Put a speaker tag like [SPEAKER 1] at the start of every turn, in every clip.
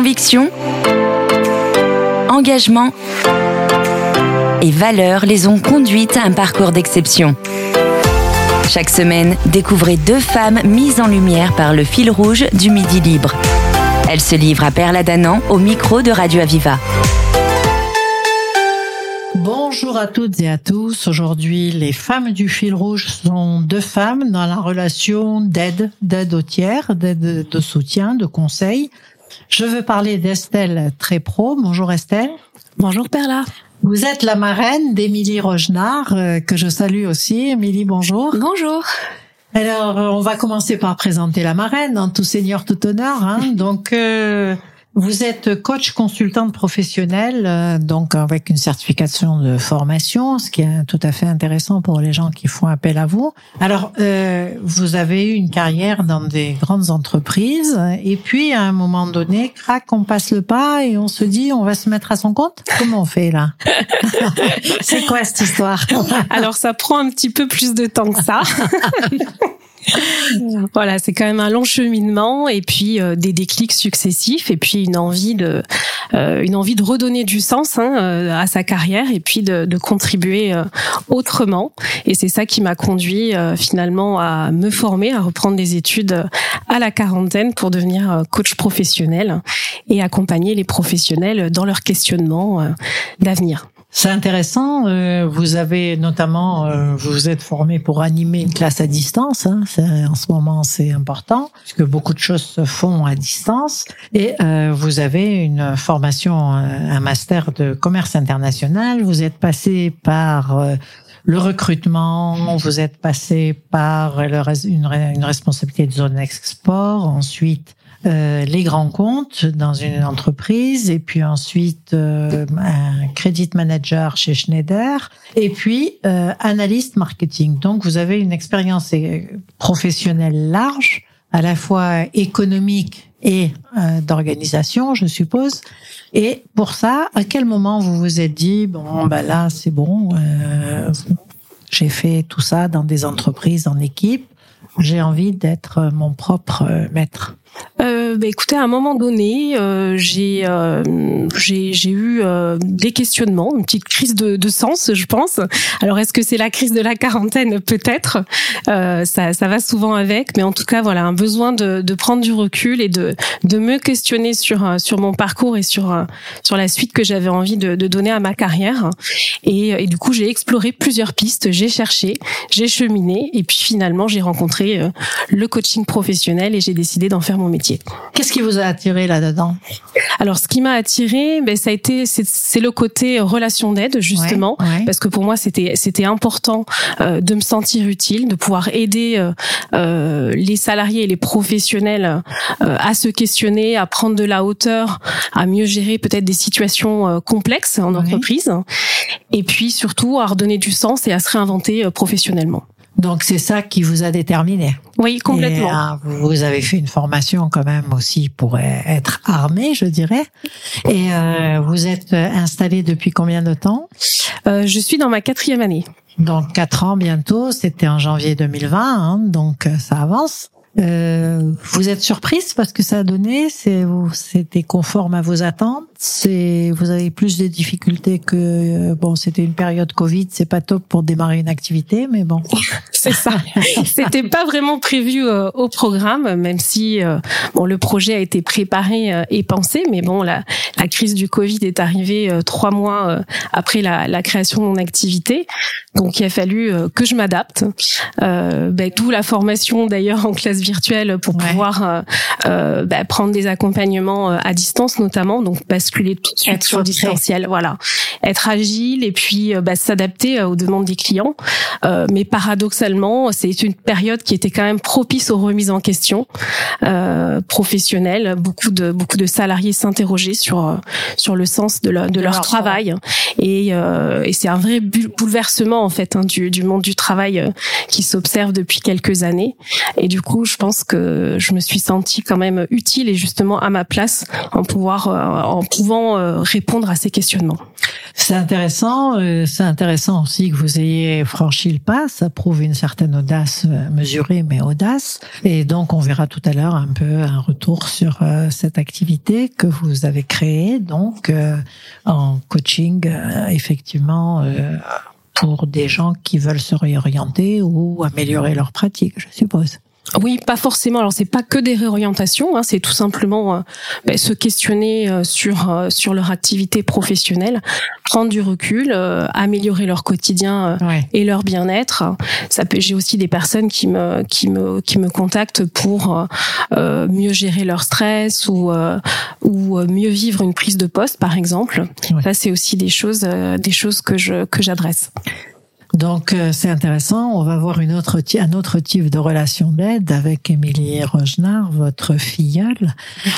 [SPEAKER 1] Conviction, engagement et valeurs les ont conduites à un parcours d'exception. Chaque semaine, découvrez deux femmes mises en lumière par le fil rouge du Midi Libre. Elles se livrent à Perla Danan au micro de Radio Aviva.
[SPEAKER 2] Bonjour à toutes et à tous. Aujourd'hui, les femmes du fil rouge sont deux femmes dans la relation d'aide, d'aide au tiers, d'aide de soutien, de conseil. Je veux parler d'Estelle Trépro. Bonjour Estelle.
[SPEAKER 3] Bonjour Perla.
[SPEAKER 2] Vous êtes la marraine d'Émilie Rogenard, euh, que je salue aussi. Émilie, bonjour.
[SPEAKER 3] Bonjour.
[SPEAKER 2] Alors, euh, on va commencer par présenter la marraine, en tout seigneur, tout honneur. Hein. Donc, euh, vous êtes coach consultante professionnelle, euh, donc avec une certification de formation, ce qui est tout à fait intéressant pour les gens qui font appel à vous. Alors, euh, vous avez eu une carrière dans des grandes entreprises, et puis à un moment donné, crac, on passe le pas et on se dit, on va se mettre à son compte. Comment on fait là C'est quoi cette histoire?
[SPEAKER 3] Alors, ça prend un petit peu plus de temps que ça. voilà, c'est quand même un long cheminement et puis euh, des déclics successifs et puis une envie de euh, une envie de redonner du sens hein, euh, à sa carrière et puis de, de contribuer autrement. Et c'est ça qui m'a conduit finalement à me former, à reprendre des études à la quarantaine pour devenir coach professionnel et accompagner les professionnels dans leur questionnement d'avenir.
[SPEAKER 2] C'est intéressant. Euh, vous avez notamment, euh, vous vous êtes formé pour animer une classe à distance. Hein. En ce moment, c'est important puisque beaucoup de choses se font à distance. Et euh, vous avez une formation, un master de commerce international. Vous êtes passé par le recrutement, vous êtes passé par une, une responsabilité de zone export, ensuite euh, les grands comptes dans une entreprise et puis ensuite euh, un credit manager chez Schneider et puis euh, analyste marketing. Donc vous avez une expérience professionnelle large, à la fois économique et d'organisation, je suppose. Et pour ça, à quel moment vous vous êtes dit bon ben là c'est bon, j'ai fait tout ça dans des entreprises en équipe, j'ai envie d'être mon propre maître
[SPEAKER 3] euh, bah, écoutez, à un moment donné, euh, j'ai euh, j'ai eu euh, des questionnements, une petite crise de, de sens, je pense. Alors, est-ce que c'est la crise de la quarantaine? Peut-être. Euh, ça, ça va souvent avec, mais en tout cas, voilà, un besoin de, de prendre du recul et de de me questionner sur euh, sur mon parcours et sur sur la suite que j'avais envie de, de, donner à ma carrière. Et, et du coup, j'ai exploré plusieurs pistes, j'ai cherché, j'ai cheminé, et puis finalement, j'ai rencontré le coaching professionnel et j'ai décidé d'en faire mon métier.
[SPEAKER 2] Qu'est-ce qui vous a attiré là-dedans?
[SPEAKER 3] Alors, ce qui m'a attiré, ben, ça a été, c'est le côté relation d'aide justement, parce que pour moi, c'était c'était important euh, de me sentir utile, de pouvoir aider euh, euh, les salariés et les professionnels à se questionner, à prendre de la hauteur, à mieux gérer peut-être des situations complexes en entreprise, et puis surtout à redonner du sens et à se réinventer professionnellement.
[SPEAKER 2] Donc c'est ça qui vous a déterminé.
[SPEAKER 3] Oui, complètement.
[SPEAKER 2] Ah, vous avez fait une formation quand même aussi pour être armé, je dirais. Et euh, vous êtes installé depuis combien de temps?
[SPEAKER 3] Euh, Je suis dans ma quatrième année.
[SPEAKER 2] Donc quatre ans bientôt. C'était en janvier 2020, hein, donc euh, ça avance. Euh, vous êtes surprise parce que ça a donné, c'est c'était conforme à vos attentes. C'est vous avez plus de difficultés que euh, bon, c'était une période Covid, c'est pas top pour démarrer une activité, mais bon.
[SPEAKER 3] c'est ça. C'était pas vraiment prévu euh, au programme, même si bon le projet a été préparé et pensé, mais bon la, la crise du Covid est arrivée trois mois après la, la, création de mon activité, donc il a fallu que je m'adapte. Ben, d'où la formation d'ailleurs en classe virtuelle pour pouvoir euh, euh, bah, prendre des accompagnements euh, à distance notamment, donc basculer tout de suite sur le distanciel. Voilà, être agile et puis bah, s'adapter aux demandes des clients. mais paradoxalement, c'est une période qui était quand même propice aux remises en question professionnelles. Beaucoup de beaucoup de salariés s'interrogeaient sur sur le sens de, de, leur, travail et, et c'est un vrai bouleversement en fait hein, du, du monde du travail qui s'observe depuis quelques années. Et du coup, je pense que je me suis sentie quand même utile et justement à ma place en pouvoir, en pouvant répondre à ces questionnements.
[SPEAKER 2] C'est intéressant. C'est intéressant aussi que vous ayez franchi le pas. Ça prouve une certaine audace mesurée, mais audace. Et donc, on verra tout à l'heure un peu un retour sur cette activité que vous avez créée, donc en coaching, effectivement pour des gens qui veulent se réorienter ou améliorer leur pratique, je suppose.
[SPEAKER 3] Oui, pas forcément. Alors c'est pas que des réorientations, hein, c'est tout simplement euh, ben, se questionner euh, sur euh, sur leur activité professionnelle, prendre du recul, améliorer leur quotidien et leur bien-être. Ça peut. J'ai aussi des personnes qui me qui me qui me contactent pour mieux gérer leur stress ou ou mieux vivre une prise de poste, par exemple. Ça c'est aussi des choses des choses que je que j'adresse.
[SPEAKER 2] Donc euh, c'est intéressant. On va voir une autre un autre type de relation d'aide avec Émilie Rogenard, votre filleule.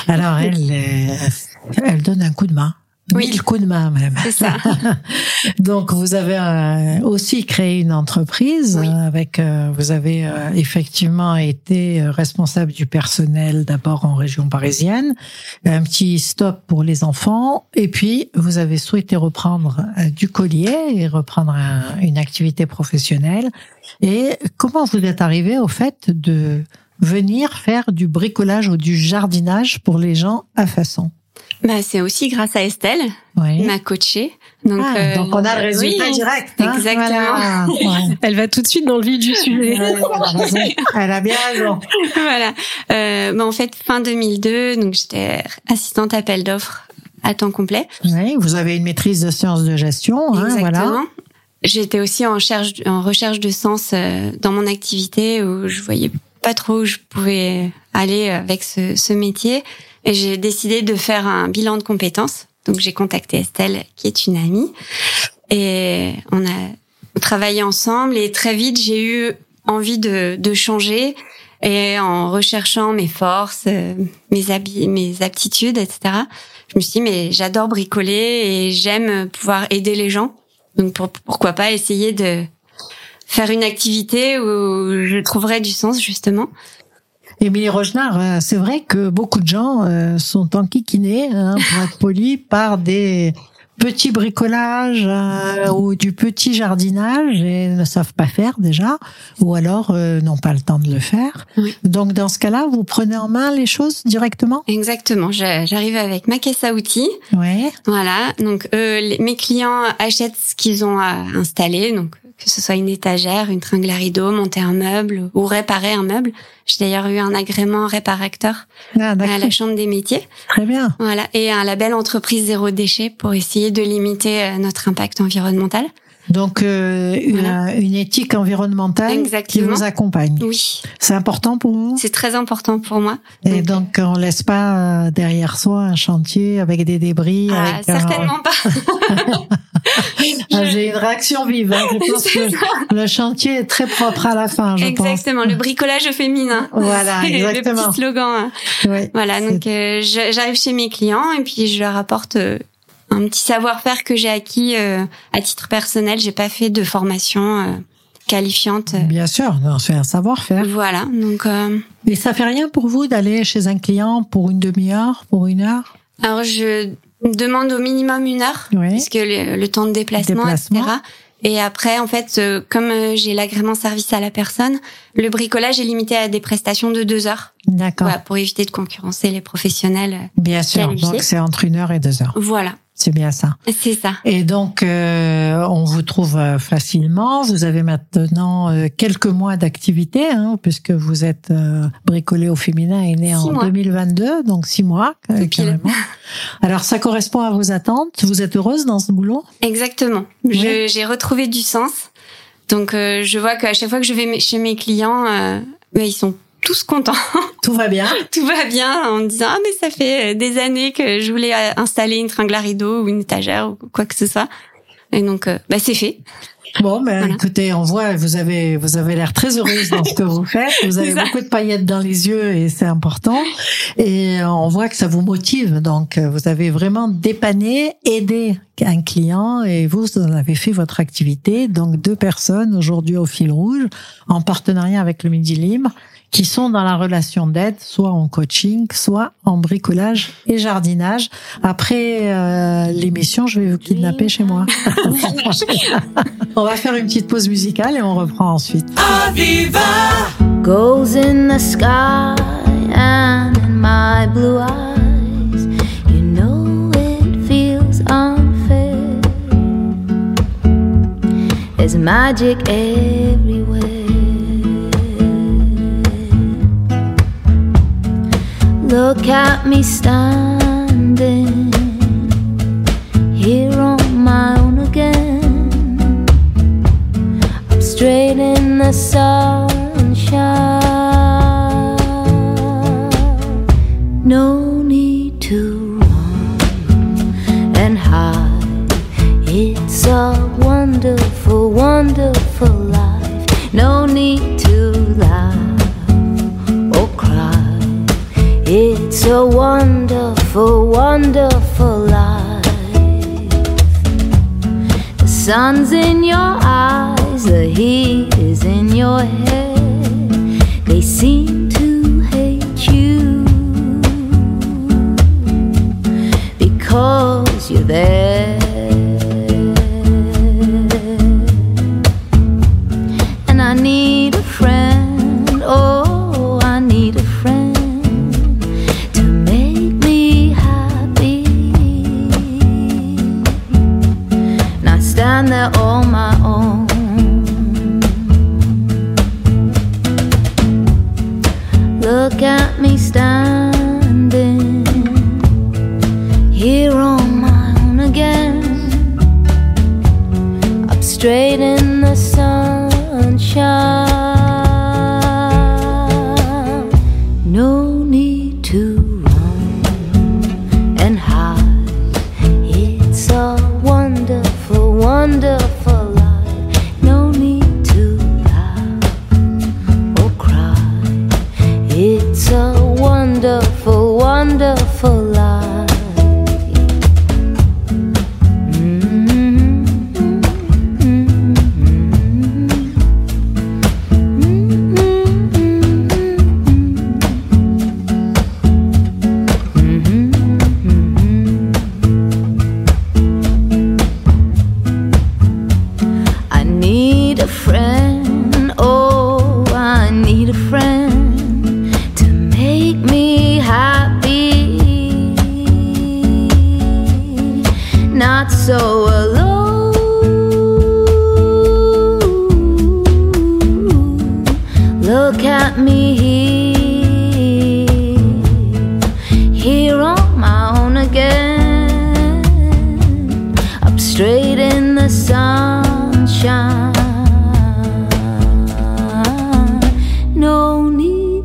[SPEAKER 2] Alors elle, elle donne un coup de main. Oui, le coup de main même.
[SPEAKER 4] C'est ça.
[SPEAKER 2] Donc vous avez euh, aussi créé une entreprise avec euh, vous avez euh, effectivement été responsable du personnel d'abord en région parisienne, un petit stop pour les enfants et puis vous avez souhaité reprendre du collier et reprendre une activité professionnelle. Et comment vous êtes arrivé au fait de venir faire du bricolage ou du jardinage pour les gens à façon
[SPEAKER 4] bah, c'est aussi grâce à Estelle, qui m'a coachée.
[SPEAKER 2] Donc, ah, euh, donc on a le résultat direct.
[SPEAKER 4] Hein exactement.
[SPEAKER 3] Elle va tout de suite dans le vif du sujet.
[SPEAKER 2] Elle a bien raison.
[SPEAKER 4] voilà. Euh, bah, en fait, fin 2002, donc j'étais assistante appel d'offres à temps complet.
[SPEAKER 2] Oui, vous avez une maîtrise de sciences de gestion. Hein,
[SPEAKER 4] Exactement.
[SPEAKER 2] Voilà.
[SPEAKER 4] J'étais aussi en, recherche, en recherche de sens euh, dans mon activité où je voyais pas trop où je pouvais aller avec ce, ce métier. J'ai décidé de faire un bilan de compétences. Donc j'ai contacté Estelle, qui est une amie, et on a travaillé ensemble. Et très vite, j'ai eu envie de, de changer. Et en recherchant mes forces, euh, mes, habits, mes aptitudes, etc., je me suis dit, mais j'adore bricoler et j'aime pouvoir aider les gens. Donc pourquoi pas essayer de faire une activité où je trouverais du sens, justement.
[SPEAKER 2] Émilie Rogenard, euh, c'est vrai que beaucoup de gens euh, sont enquiquinés, hein, pour être polis, par des petits bricolages euh, ou du petit jardinage et ne savent pas faire déjà, ou alors n'ont pas le temps de le faire. Donc dans ce cas-là, vous prenez en main les choses directement?
[SPEAKER 4] Exactement. J'arrive avec ma caisse à outils.
[SPEAKER 2] Ouais.
[SPEAKER 4] Voilà. Donc mes clients achètent ce qu'ils ont à installer. Donc que ce soit une étagère, une tringle à rideau, monter un meuble ou réparer un meuble. J'ai d'ailleurs eu un agrément réparateur ah, à la Chambre des métiers.
[SPEAKER 2] Très bien.
[SPEAKER 4] Voilà, et un label entreprise zéro déchet pour essayer de limiter euh, notre impact environnemental.
[SPEAKER 2] Donc euh, une, éthique environnementale qui vous accompagne.
[SPEAKER 4] Oui.
[SPEAKER 2] C'est important pour vous?
[SPEAKER 4] C'est très important pour moi.
[SPEAKER 2] Et donc, on laisse pas euh, derrière soi un chantier avec des débris.
[SPEAKER 4] Ah, certainement pas.
[SPEAKER 2] Ah, j'ai une réaction vive. Hein. Je pense que le chantier est très propre à la fin. Je
[SPEAKER 4] exactement, le bricolage féminin.
[SPEAKER 2] Voilà, exactement.
[SPEAKER 4] le petit slogan.
[SPEAKER 2] Oui,
[SPEAKER 4] voilà, donc euh, j'arrive chez mes clients et puis je leur apporte euh, un petit savoir-faire que j'ai acquis euh, à titre personnel. J'ai pas fait de formation qualifiante.
[SPEAKER 2] Bien sûr, c'est un savoir-faire.
[SPEAKER 4] Voilà, donc.
[SPEAKER 2] Et ça fait rien pour vous d'aller chez un client pour une demi-heure, pour une heure?
[SPEAKER 4] Alors je demande au minimum une heure, puisque le, temps de déplacement, etc. Et après, en fait, euh, comme euh, j'ai l'agrément service à la personne, le bricolage est limité à des prestations de deux heures.
[SPEAKER 2] D'accord.
[SPEAKER 4] pour éviter de concurrencer les professionnels. Euh,
[SPEAKER 2] bien sûr. Donc c'est entre une heure et deux heures.
[SPEAKER 4] Voilà.
[SPEAKER 2] C'est bien ça.
[SPEAKER 4] C'est ça.
[SPEAKER 2] Et donc, euh, on vous trouve euh, facilement. Vous avez maintenant euh, quelques mois d'activité, hein, puisque vous êtes bricolé au féminin et né en 2022, donc six mois carrément. Alors, ça correspond à vos attentes. Vous êtes heureuse dans ce boulot?
[SPEAKER 4] Exactement. J'ai retrouvé du sens. Donc, je vois qu'à chaque fois que je vais chez mes clients, ils sont tous contents.
[SPEAKER 2] Tout va bien.
[SPEAKER 4] Tout va bien en me disant ah mais ça fait des années que je voulais installer une tringle à rideau ou une étagère ou quoi que ce soit. Et donc euh, bah c'est fait.
[SPEAKER 2] Bon, ben écoutez, on voit, vous avez vous avez l'air très heureuse dans ce que vous faites. Vous avez beaucoup de paillettes dans les yeux et c'est important. Et on voit que ça vous motive. Donc, vous avez vraiment dépanné, aidé un client et vous, vous en avez fait votre activité. Donc, deux personnes aujourd'hui au fil rouge en partenariat avec le Midi Libre
[SPEAKER 5] qui sont dans la relation d'aide, soit en coaching, soit en bricolage et jardinage. Après euh, l'émission, je vais vous kidnapper chez moi. on va faire une petite pause musicale et on reprend ensuite. Aviva goes in the sky and in my blue eyes, you know it feels unfair. There's magic everywhere. Look at me standing here on my own again. I'm straight in the sunshine. A wonderful, wonderful life. The sun's in your eyes, the heat is in your head. They seem to hate you because you're there. got me stuck.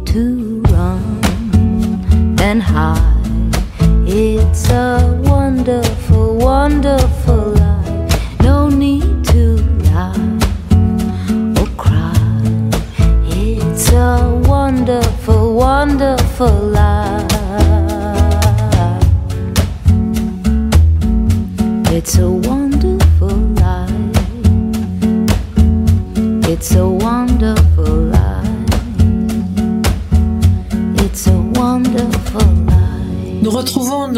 [SPEAKER 5] To run and hide. It's a wonderful, wonderful life. No need to laugh or cry. It's a wonderful, wonderful life. It's a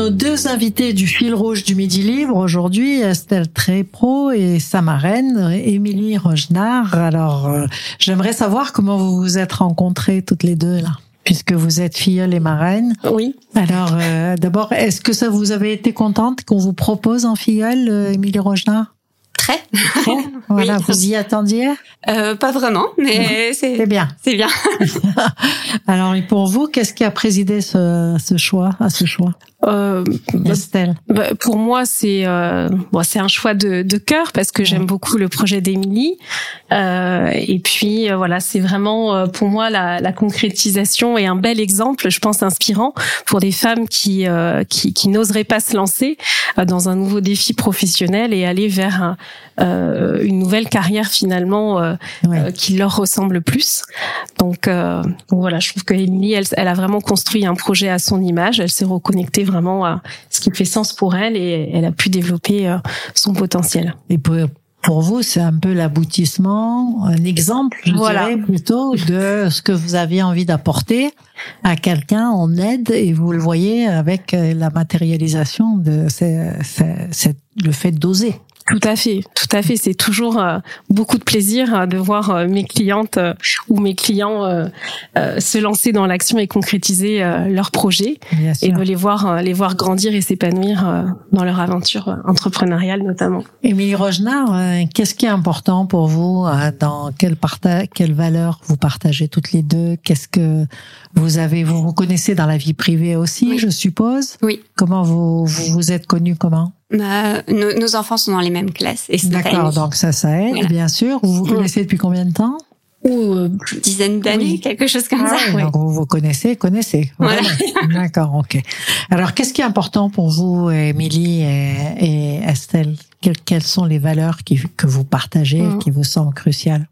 [SPEAKER 5] nos deux invités du fil rouge du Midi Libre aujourd'hui, Estelle Trépro et sa marraine, Émilie Rogenard. Alors, euh, j'aimerais savoir comment vous vous êtes rencontrées toutes les deux là, puisque vous êtes filleule et marraine.
[SPEAKER 3] Oui.
[SPEAKER 5] Alors, euh, d'abord, est-ce que ça vous avait été contente qu'on vous propose en filleule, euh, Émilie Rogenard?
[SPEAKER 4] Très.
[SPEAKER 5] Voilà,
[SPEAKER 4] Oui.
[SPEAKER 5] vous y attendiez?
[SPEAKER 4] Euh, pas vraiment, mais
[SPEAKER 5] C'est
[SPEAKER 4] c'est
[SPEAKER 5] bien.
[SPEAKER 4] c'est bien.
[SPEAKER 5] Alors, et pour vous, qu'est-ce qui a présidé ce, ce choix, à ce choix?
[SPEAKER 3] Euh, bah,
[SPEAKER 5] Estelle
[SPEAKER 3] bah, pour moi, c'est euh, bon, c'est un choix de, de cœur parce que j'aime beaucoup le projet d'Émilie. Euh, et puis euh, voilà, c'est vraiment euh, pour moi la, la concrétisation et un bel exemple, je pense inspirant pour des femmes qui euh, qui, qui n'oseraient pas se lancer dans un nouveau défi professionnel et aller vers un, euh, une nouvelle carrière finalement euh, euh, qui leur ressemble plus. Donc, euh, donc voilà, je trouve que Émilie, elle, elle a vraiment construit un projet à son image. Elle s'est reconnectée vraiment à ce qui fait sens pour elle et elle a pu développer euh, son potentiel.
[SPEAKER 5] Et pour,
[SPEAKER 2] pour vous, c'est un peu l'aboutissement, un exemple, je
[SPEAKER 3] Voilà.
[SPEAKER 2] dirais plutôt, de ce que vous aviez envie d'apporter à quelqu'un en aide et vous le voyez avec euh, la matérialisation de ce- ce- cette- le fait d'oser.
[SPEAKER 3] Tout à fait, tout à fait. C'est toujours euh, beaucoup de plaisir euh, de voir euh, mes clientes ou mes clients se lancer dans l'action et concrétiser leurs projets et de les voir, les voir grandir et s'épanouir dans leur aventure entrepreneuriale notamment.
[SPEAKER 2] Émilie Rogenard, qu'est-ce qui est important pour vous Dans quelle, parta quelle valeur vous partagez toutes les deux? Qu'est-ce que vous avez Vous vous connaissez dans la vie privée aussi,
[SPEAKER 4] Oui.
[SPEAKER 2] je suppose?
[SPEAKER 4] Oui.
[SPEAKER 2] Comment vous vous, vous êtes connus Comment?
[SPEAKER 4] Bah, nos, nos enfants sont dans les mêmes classes et
[SPEAKER 2] D'accord, donc ça, ça aide,
[SPEAKER 4] Voilà.
[SPEAKER 2] bien sûr. Vous vous
[SPEAKER 3] Mm.
[SPEAKER 2] connaissez depuis combien de temps?
[SPEAKER 4] Ou euh, dizaine d'années,
[SPEAKER 2] Oui.
[SPEAKER 4] quelque chose comme
[SPEAKER 2] Ah
[SPEAKER 4] ça.
[SPEAKER 2] oui, Donc vous vous connaissez, connaissez.
[SPEAKER 4] Voilà.
[SPEAKER 2] D'accord, ok. Alors, qu'est-ce qui est important pour vous, Émilie et, et Estelle? Quelles, quelles sont les valeurs qui, que vous partagez,
[SPEAKER 3] Mm.
[SPEAKER 2] qui vous semblent cruciales?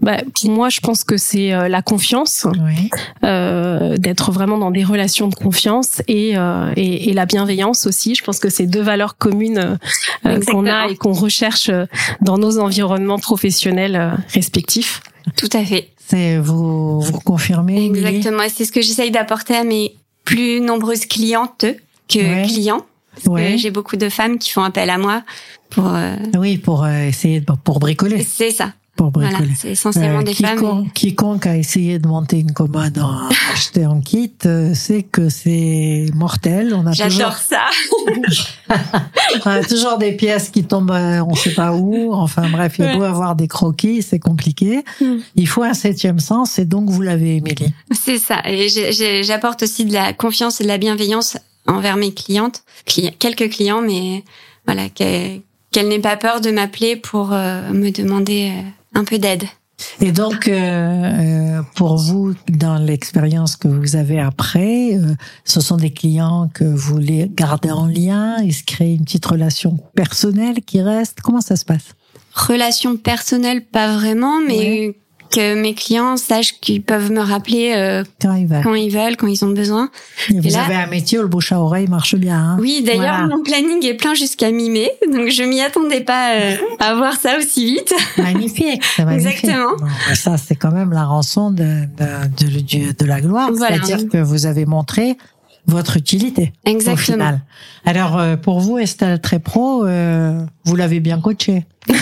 [SPEAKER 3] Bah, pour moi, je pense que c'est euh, la confiance,
[SPEAKER 2] Oui.
[SPEAKER 3] euh, d'être vraiment dans des relations de confiance et, euh, et, et la bienveillance aussi. Je pense que c'est deux valeurs communes euh, qu'on a et qu'on recherche euh, dans nos environnements professionnels euh, respectifs.
[SPEAKER 4] Tout à fait.
[SPEAKER 2] C'est vous, vous confirmez,
[SPEAKER 4] Exactement. C'est ce que j'essaye d'apporter à mes plus nombreuses clientes que
[SPEAKER 2] Ouais.
[SPEAKER 4] clients.
[SPEAKER 2] Ouais.
[SPEAKER 4] J'ai beaucoup de femmes qui font appel à moi pour. euh,
[SPEAKER 2] Oui, pour euh, essayer de, pour bricoler,
[SPEAKER 4] c'est ça.
[SPEAKER 2] Pour
[SPEAKER 4] Voilà.
[SPEAKER 2] bricoler.
[SPEAKER 4] C'est essentiellement
[SPEAKER 2] Euh,
[SPEAKER 4] des femmes.
[SPEAKER 2] quiconque, quiconque a essayé de monter une commode en acheter en kit euh, sait que c'est mortel. On a toujours,
[SPEAKER 4] J'adore ça.
[SPEAKER 2] on a toujours des pièces qui tombent, euh, on sait pas où. Enfin bref, il
[SPEAKER 4] Ouais.
[SPEAKER 2] beau avoir des croquis, c'est compliqué.
[SPEAKER 4] Mm.
[SPEAKER 2] Il faut un septième sens, et donc vous l'avez, Émilie.
[SPEAKER 4] C'est ça. Et j'apporte aussi de la confiance et de la bienveillance envers mes clientes, Cli- quelques clients, mais voilà, qu'elles qu'elles n'aient pas peur de m'appeler pour euh, me demander euh, un peu d'aide.
[SPEAKER 2] Et donc, euh, euh, pour vous, dans l'expérience que vous avez après, euh, ce sont des clients que vous voulez garder en lien, il se crée une petite relation personnelle qui reste. Comment ça se passe?
[SPEAKER 4] Relation personnelle, pas vraiment, mais que mes clients sachent qu'ils peuvent me rappeler euh,
[SPEAKER 2] quand ils veulent
[SPEAKER 4] quand ils veulent, quand ils ont besoin.
[SPEAKER 2] Et Vous
[SPEAKER 4] là-
[SPEAKER 2] avez un métier où le bouche à oreille marche bien. Hein
[SPEAKER 4] Oui, d'ailleurs,
[SPEAKER 2] Voilà.
[SPEAKER 4] mon planning est plein jusqu'à mi-mai, donc je m'y attendais pas euh, à voir ça aussi vite.
[SPEAKER 2] Magnifique, c'est magnifique.
[SPEAKER 4] Exactement.
[SPEAKER 2] Ben ça, c'est quand même la rançon de, de, de, de- de la gloire.
[SPEAKER 4] Voilà.
[SPEAKER 2] C'est-à-dire que vous avez montré votre utilité au
[SPEAKER 4] Exactement.
[SPEAKER 2] final. Alors, euh, pour vous, Estelle Trépro, euh, vous l'avez bien coachée.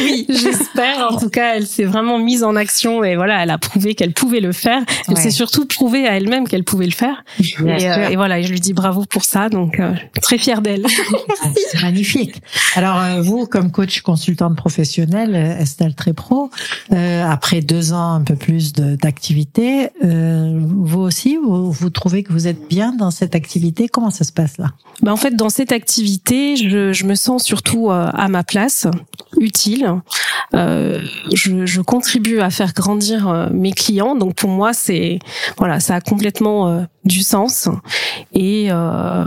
[SPEAKER 3] Oui, j'espère. En tout cas, elle s'est vraiment mise en action et voilà, elle a prouvé qu'elle pouvait le faire. Elle
[SPEAKER 2] Ouais.
[SPEAKER 3] s'est surtout prouvé à elle-même qu'elle pouvait le faire. Et, euh, et voilà, je lui dis bravo pour ça. Donc, euh, très fière d'elle.
[SPEAKER 2] C'est magnifique. Alors euh, vous, comme coach consultante professionnelle, Estelle Trépro, après deux ans un peu plus d'activité, vous aussi, vous, vous trouvez que vous êtes bien dans cette activité Comment ça se passe là?
[SPEAKER 3] Bah, en fait, dans cette activité, je, je me sens surtout euh, à ma place, utile. Euh, je, je contribue à faire grandir euh, mes clients. Donc pour moi, c'est voilà, ça a complètement euh, du sens. Et, euh,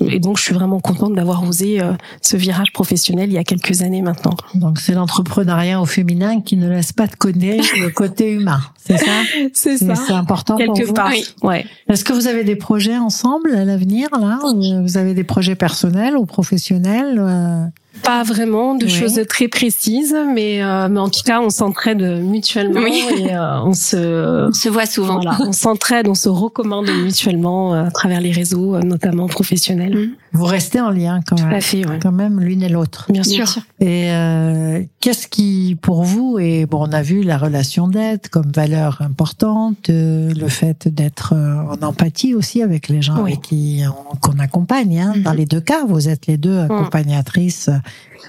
[SPEAKER 3] et donc je suis vraiment contente d'avoir osé euh, ce virage professionnel il y a quelques années maintenant.
[SPEAKER 2] Donc c'est l'entrepreneuriat au féminin qui ne laisse pas de connaître le côté humain, c'est ça?
[SPEAKER 3] C'est
[SPEAKER 2] C'est c'est important pour
[SPEAKER 3] Quelque
[SPEAKER 2] vous?
[SPEAKER 3] part.
[SPEAKER 4] Oui.
[SPEAKER 3] Ouais.
[SPEAKER 2] Est-ce que vous avez des projets ensemble à l'avenir là? Vous avez des projets personnels ou professionnels euh,
[SPEAKER 3] Pas vraiment de
[SPEAKER 2] Ouais.
[SPEAKER 3] choses très précises, mais, euh, mais en tout cas, on s'entraide mutuellement
[SPEAKER 4] Oui.
[SPEAKER 3] et euh, on se
[SPEAKER 4] On se voit souvent.
[SPEAKER 3] Voilà, on s'entraide, on se recommande mutuellement euh, à travers les réseaux, euh, notamment professionnels.
[SPEAKER 4] Mm.
[SPEAKER 2] Vous restez en lien quand
[SPEAKER 3] Tout
[SPEAKER 2] même,
[SPEAKER 3] à fait, ouais.
[SPEAKER 2] quand même l'une et l'autre.
[SPEAKER 3] Bien
[SPEAKER 4] Bien
[SPEAKER 3] sûr.
[SPEAKER 4] sûr.
[SPEAKER 2] Et euh, qu'est-ce qui, pour vous, et bon, on a vu la relation d'aide comme valeur importante, euh, le fait d'être en empathie aussi avec les gens
[SPEAKER 3] Oui.
[SPEAKER 2] avec qui on- qu'on accompagne. Hein. Dans les deux cas, vous êtes les deux accompagnatrices, euh,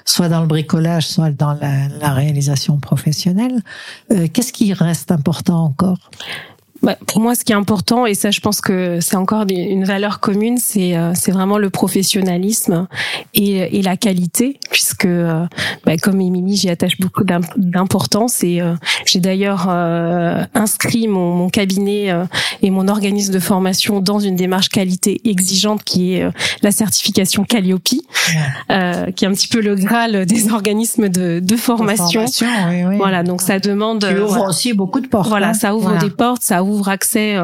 [SPEAKER 2] soit dans le bricolage, soit dans la, réalisation professionnelle. Euh, qu'est-ce qui reste important encore?
[SPEAKER 3] Bah, pour moi, ce qui est important, et ça, je pense que c'est encore des- une valeur commune, c'est euh, c'est vraiment le professionnalisme et, et la qualité, puisque, euh, bah, comme Émilie, j'y attache beaucoup d'im- d'importance. Et euh, j'ai d'ailleurs euh, inscrit mon, mon cabinet euh, et mon organisme de formation dans une démarche qualité exigeante, qui est euh, la certification Calliope, euh, qui est un petit peu le graal des organismes de, de formation.
[SPEAKER 2] Formation, oui, oui.
[SPEAKER 3] Voilà, donc ça demande.
[SPEAKER 2] Qui ouvre
[SPEAKER 3] voilà.
[SPEAKER 2] aussi beaucoup de portes.
[SPEAKER 3] Voilà,
[SPEAKER 2] hein.
[SPEAKER 3] ça ouvre
[SPEAKER 2] Voilà.
[SPEAKER 3] des portes, ça ouvre ouvre accès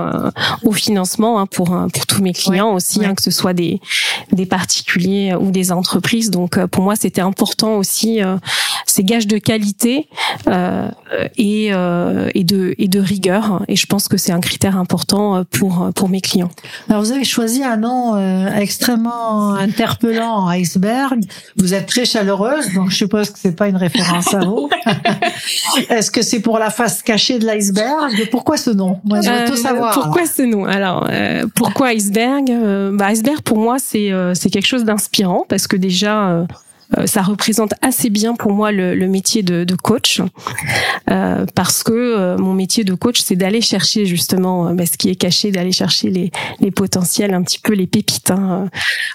[SPEAKER 3] au financement hein, pour pour tous mes clients aussi, Hein, que ce soit des des particuliers ou des entreprises. Donc pour moi, c'était important aussi ces gages de qualité et et de et de rigueur. Et je pense que c'est un critère important pour pour mes clients.
[SPEAKER 2] Alors vous avez choisi un nom extrêmement interpellant, iceberg. Vous êtes très chaleureuse, donc je suppose que c'est pas une référence à vous. Est-ce que c'est pour la face cachée de l'iceberg? Pourquoi ce nom? Moi, tout euh, savoir.
[SPEAKER 3] Pourquoi ce nom Alors, euh, pourquoi iceberg? Euh, bah, Iceberg, pour moi, c'est c'est quelque chose d'inspirant parce que déjà ça représente assez bien pour moi le, le métier de, de coach. Euh, parce que mon métier de coach c'est d'aller chercher justement bah, ce qui est caché d'aller chercher les, les potentiels un petit peu les pépites hein,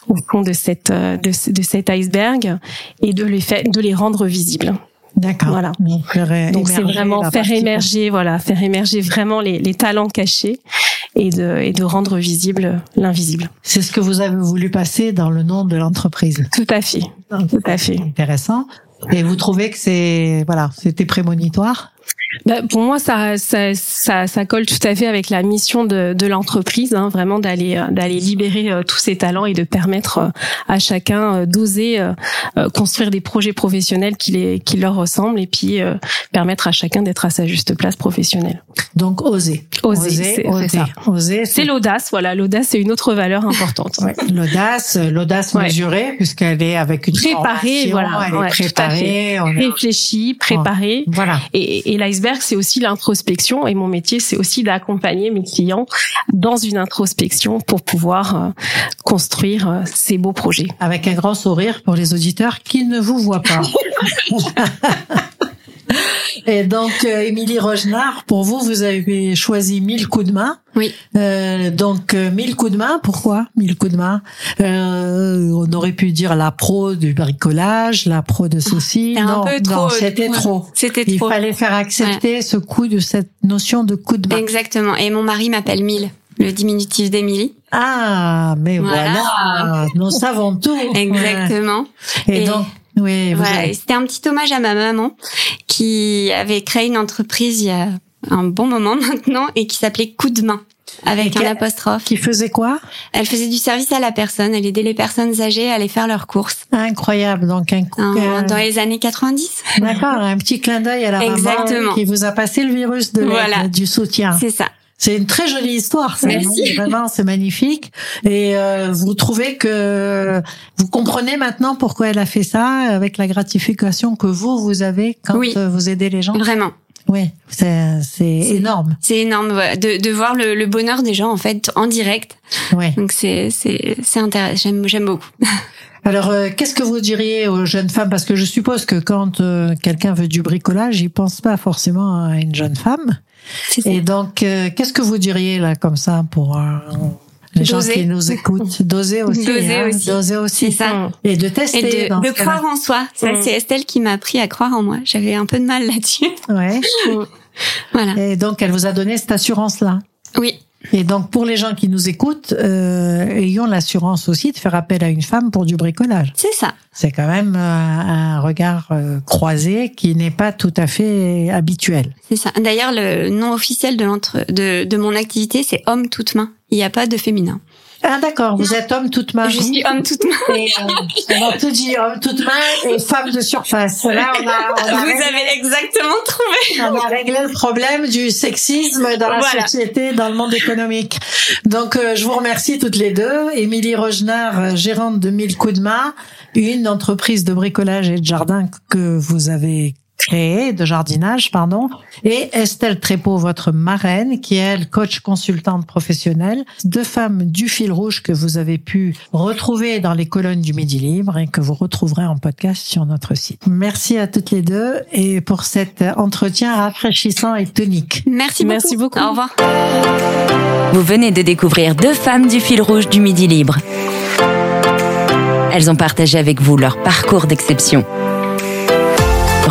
[SPEAKER 3] au fond de cette de, de cet iceberg et de les faire, de les rendre visibles
[SPEAKER 2] D'accord.
[SPEAKER 3] Voilà. Donc c'est vraiment faire émerger, voilà, faire émerger vraiment les, les talents cachés et de, et de rendre visible l'invisible.
[SPEAKER 2] C'est ce que vous avez voulu passer dans le nom de l'entreprise.
[SPEAKER 3] Tout à fait. Tout à fait.
[SPEAKER 2] Intéressant. Et vous trouvez que c'est voilà, c'était prémonitoire?
[SPEAKER 3] Bah, pour moi, ça, ça, ça, ça, colle tout à fait avec la mission de, de l'entreprise, hein, vraiment d'aller euh, d'aller libérer euh, tous ces talents et de permettre euh, à chacun d'oser construire des projets professionnels qui, les, qui leur ressemblent et puis permettre à chacun d'être à sa juste place professionnelle.
[SPEAKER 2] Donc oser.
[SPEAKER 3] Oser, oser, oser. C'est l'audace, voilà. L'audace, c'est une autre valeur importante.
[SPEAKER 2] Ouais. L'audace, l'audace mesurée, puisqu'elle est avec une
[SPEAKER 3] préparée, voilà,
[SPEAKER 2] elle est préparée,
[SPEAKER 3] réfléchie, préparée.
[SPEAKER 2] Voilà.
[SPEAKER 3] Et, et l'iceberg c'est aussi l'introspection et mon métier, c'est aussi d'accompagner mes clients dans une introspection pour pouvoir euh, construire euh, ces beaux projets.
[SPEAKER 2] Avec un grand sourire pour les auditeurs qui ne vous voient pas. Et donc, euh, Émilie Rogenard, pour vous, vous avez choisi 1000 coups de main.
[SPEAKER 4] Oui.
[SPEAKER 2] Euh, donc, 1000 euh, coups de main, pourquoi 1000 coups de main euh, On aurait pu dire la pro du bricolage, la pro de ceci.
[SPEAKER 4] Non, non
[SPEAKER 2] c'était trop.
[SPEAKER 4] C'était trop.
[SPEAKER 2] Il fallait faire accepter ce coup de cette notion de coup de main.
[SPEAKER 4] Exactement. Et mon mari m'appelle 1000 le diminutif d'Émilie.
[SPEAKER 2] Ah, mais voilà. nous savons tout.
[SPEAKER 4] Exactement.
[SPEAKER 2] Et, donc, oui,
[SPEAKER 4] voilà. C'était un petit hommage à ma maman qui avait créé une entreprise il y a un bon moment maintenant et qui s'appelait Coup de main avec un apostrophe.
[SPEAKER 2] Qui faisait quoi?
[SPEAKER 4] Elle faisait du service à la personne. Elle aidait les personnes âgées à aller faire leurs courses.
[SPEAKER 2] Incroyable. Donc un coup.
[SPEAKER 4] Euh, dans les années 90.
[SPEAKER 2] D'accord. Un petit clin d'œil à la
[SPEAKER 4] Exactement.
[SPEAKER 2] maman qui vous a passé le virus de voilà. du soutien.
[SPEAKER 4] C'est ça.
[SPEAKER 2] C'est une très jolie histoire. Ça.
[SPEAKER 4] Merci.
[SPEAKER 2] Vraiment, c'est magnifique. Et euh, vous trouvez que vous comprenez maintenant pourquoi elle a fait ça avec la gratification que vous vous avez quand euh, vous aidez les gens?
[SPEAKER 4] Vraiment.
[SPEAKER 2] Oui, c'est c'est énorme.
[SPEAKER 4] C'est énorme de de voir le, le, bonheur des gens en fait en direct.
[SPEAKER 2] Ouais.
[SPEAKER 4] Donc c'est c'est c'est intéressant. J'aime j'aime beaucoup.
[SPEAKER 2] Alors, euh, qu'est-ce que vous diriez aux jeunes femmes? Parce que je suppose que quand euh, quelqu'un veut du bricolage, il pense pas forcément à une jeune femme. Et donc, euh, qu'est-ce que vous diriez là comme ça pour les gens qui nous écoutent? Doser aussi.
[SPEAKER 4] Doser
[SPEAKER 2] hein,
[SPEAKER 4] aussi.
[SPEAKER 2] Doser aussi.
[SPEAKER 4] Ça.
[SPEAKER 2] Et de tester.
[SPEAKER 4] Et de, de croire en soi. Ça, mm. c'est Estelle qui m'a appris à croire en moi. J'avais un peu de mal là-dessus.
[SPEAKER 2] Ouais.
[SPEAKER 4] voilà.
[SPEAKER 2] Et donc, elle vous a donné cette assurance-là?
[SPEAKER 4] Oui.
[SPEAKER 2] Et donc, pour les gens qui nous écoutent, euh, ayons l'assurance aussi de faire appel à une femme pour du bricolage.
[SPEAKER 4] C'est ça.
[SPEAKER 2] C'est quand même euh, un regard euh, croisé qui n'est pas tout à fait habituel.
[SPEAKER 4] C'est ça. D'ailleurs, le nom officiel de, de, de mon activité, c'est homme toute main. Il n'y a pas de féminin.
[SPEAKER 2] Ah d'accord, vous êtes homme toute main.
[SPEAKER 4] Je suis homme toute main.
[SPEAKER 2] Et, euh, on tout dit homme toute main et femme de surface. Là, on a,
[SPEAKER 4] on a vous avez exactement trouvé.
[SPEAKER 2] On a réglé le problème du sexisme dans la société, dans le monde économique. Donc, euh, je vous remercie toutes les deux. Émilie Rogenard, gérante de Mille coups de main, une entreprise de bricolage et de jardin que vous avez créé de jardinage, pardon, et Estelle Trépeau, votre marraine, qui est elle coach consultante professionnelle, deux femmes du fil rouge que vous avez pu retrouver dans les colonnes du Midi Libre et que vous retrouverez en podcast sur notre site. Merci à toutes les deux et pour cet entretien rafraîchissant et tonique.
[SPEAKER 4] Merci beaucoup.
[SPEAKER 3] Merci beaucoup.
[SPEAKER 4] Au revoir.
[SPEAKER 1] Vous venez de découvrir deux femmes du fil rouge du Midi Libre. Elles ont partagé avec vous leur parcours d'exception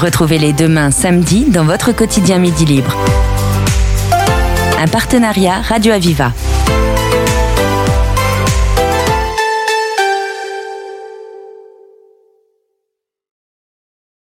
[SPEAKER 1] Retrouvez-les demain samedi dans votre quotidien Midi Libre. Un partenariat Radio Aviva.